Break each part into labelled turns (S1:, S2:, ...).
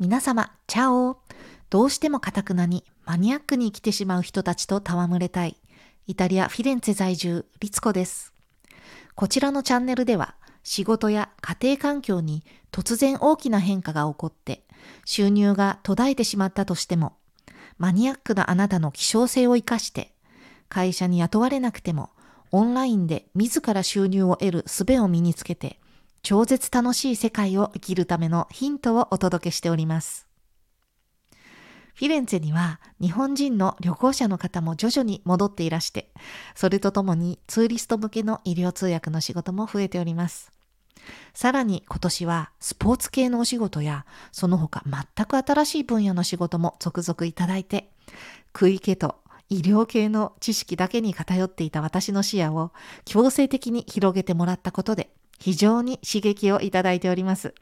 S1: 皆様、チャオどうしてもカタクナにマニアックに生きてしまう人たちと戯れたい、イタリア・フィレンツェ在住、リツコです。こちらのチャンネルでは、仕事や家庭環境に突然大きな変化が起こって、収入が途絶えてしまったとしても、マニアックなあなたの希少性を活かして、会社に雇われなくても、オンラインで自ら収入を得る術を身につけて、超絶楽しい世界を生きるためのヒントをお届けしております。フィレンツェには日本人の旅行者の方も徐々に戻っていらして、それとともにツーリスト向けの医療通訳の仕事も増えております。さらに今年はスポーツ系のお仕事やその他全く新しい分野の仕事も続々いただいて、食い気と医療系の知識だけに偏っていた私の視野を強制的に広げてもらったことで非常に刺激をいただいております。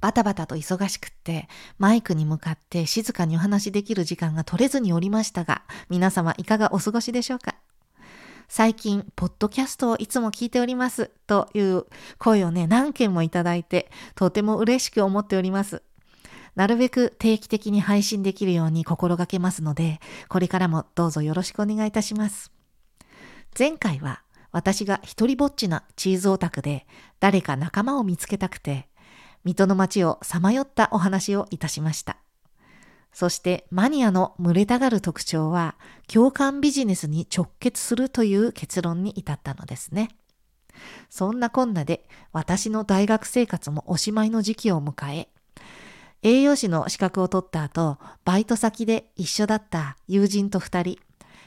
S1: バタバタと忙しくって、マイクに向かって静かにお話しできる時間が取れずにおりましたが、皆様いかがお過ごしでしょうか？最近、ポッドキャストをいつも聞いております、という声をね、何件もいただいて、とても嬉しく思っております。なるべく定期的に配信できるように心がけますので、これからもどうぞよろしくお願いいたします。前回は私が一人ぼっちなチーズオタクで誰か仲間を見つけたくて、水戸の街をさまよったお話をいたしました。そしてマニアの群れたがる特徴は共感ビジネスに直結するという結論に至ったのですね。そんなこんなで私の大学生活もおしまいの時期を迎え、栄養士の資格を取った後、バイト先で一緒だった友人と二人、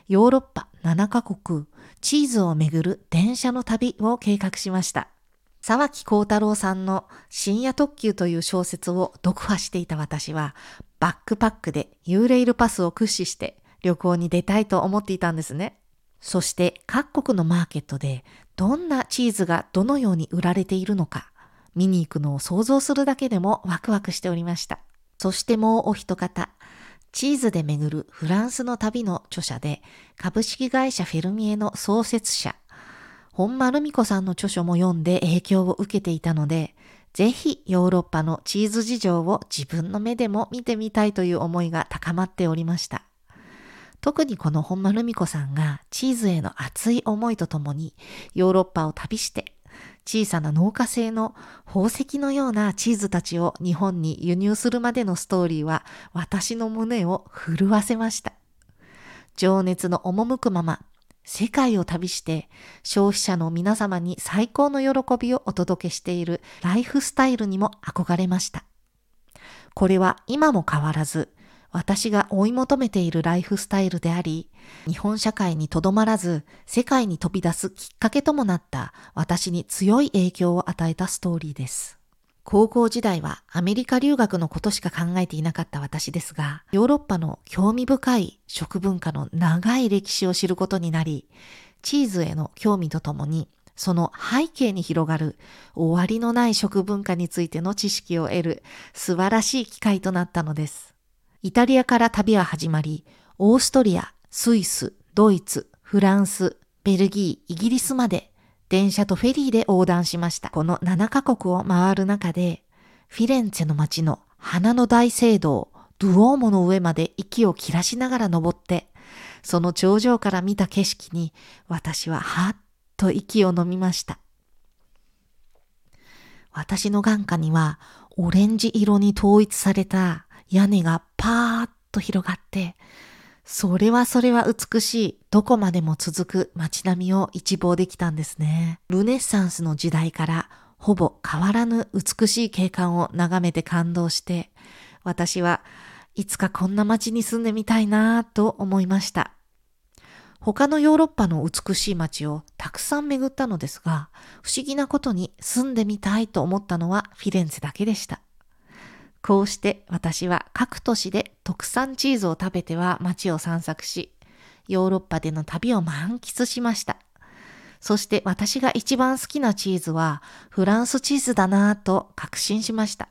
S1: ヨーロッパ7カ国、チーズをめぐる電車の旅を計画しました。沢木幸太郎さんの深夜特急という小説を読破していた私は、バックパックでユーレイルパスを駆使して旅行に出たいと思っていたんですね。そして各国のマーケットでどんなチーズがどのように売られているのか、見に行くのを想像するだけでもワクワクしておりました。そしてもうお一方、チーズで巡るフランスの旅の著者で、株式会社フェルミエの創設者、本間ルミ子さんの著書も読んで影響を受けていたので、ぜひヨーロッパのチーズ事情を自分の目でも見てみたいという思いが高まっておりました。特にこの本間ルミ子さんがチーズへの熱い思いとともにヨーロッパを旅して小さな農家製の宝石のようなチーズたちを日本に輸入するまでのストーリーは私の胸を震わせました。情熱の赴くまま、世界を旅して消費者の皆様に最高の喜びをお届けしているライフスタイルにも憧れました。これは今も変わらず私が追い求めているライフスタイルであり、日本社会にとどまらず世界に飛び出すきっかけともなった私に強い影響を与えたストーリーです。高校時代はアメリカ留学のことしか考えていなかった私ですが、ヨーロッパの興味深い食文化の長い歴史を知ることになり、チーズへの興味とともに、その背景に広がる終わりのない食文化についての知識を得る素晴らしい機会となったのです。イタリアから旅は始まり、オーストリア、スイス、ドイツ、フランス、ベルギー、イギリスまで電車とフェリーで横断しました。この7カ国を回る中で、フィレンツェの街の花の大聖堂、ドゥオーモの上まで息を切らしながら登って、その頂上から見た景色に私ははっと息を飲みました。私の眼下にはオレンジ色に統一された屋根がパーッと広がって、それはそれは美しい、どこまでも続く街並みを一望できたんですね。ルネッサンスの時代からほぼ変わらぬ美しい景観を眺めて感動して、私はいつかこんな街に住んでみたいなぁと思いました。他のヨーロッパの美しい街をたくさん巡ったのですが、不思議なことに住んでみたいと思ったのはフィレンツェだけでした。こうして私は各都市で特産チーズを食べては街を散策し、ヨーロッパでの旅を満喫しました。そして私が一番好きなチーズはフランスチーズだなぁと確信しました。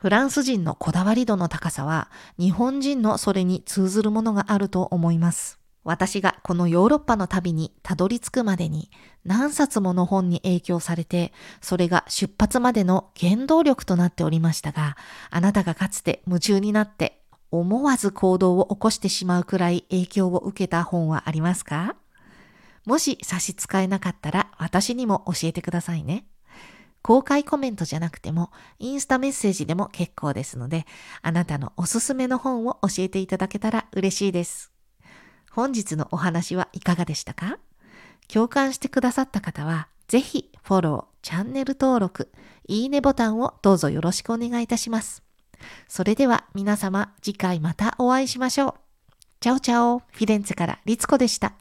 S1: フランス人のこだわり度の高さは日本人のそれに通ずるものがあると思います。私がこのヨーロッパの旅にたどり着くまでに何冊もの本に影響されて、それが出発までの原動力となっておりましたが、あなたがかつて夢中になって思わず行動を起こしてしまうくらい影響を受けた本はありますか？もし差し支えなかったら私にも教えてくださいね。公開コメントじゃなくても、インスタメッセージでも結構ですので、あなたのおすすめの本を教えていただけたら嬉しいです。本日のお話はいかがでしたか？共感してくださった方は、ぜひフォロー、チャンネル登録、いいねボタンをどうぞよろしくお願いいたします。それでは皆様次回またお会いしましょう。チャオチャオ、フィレンツェからリツコでした。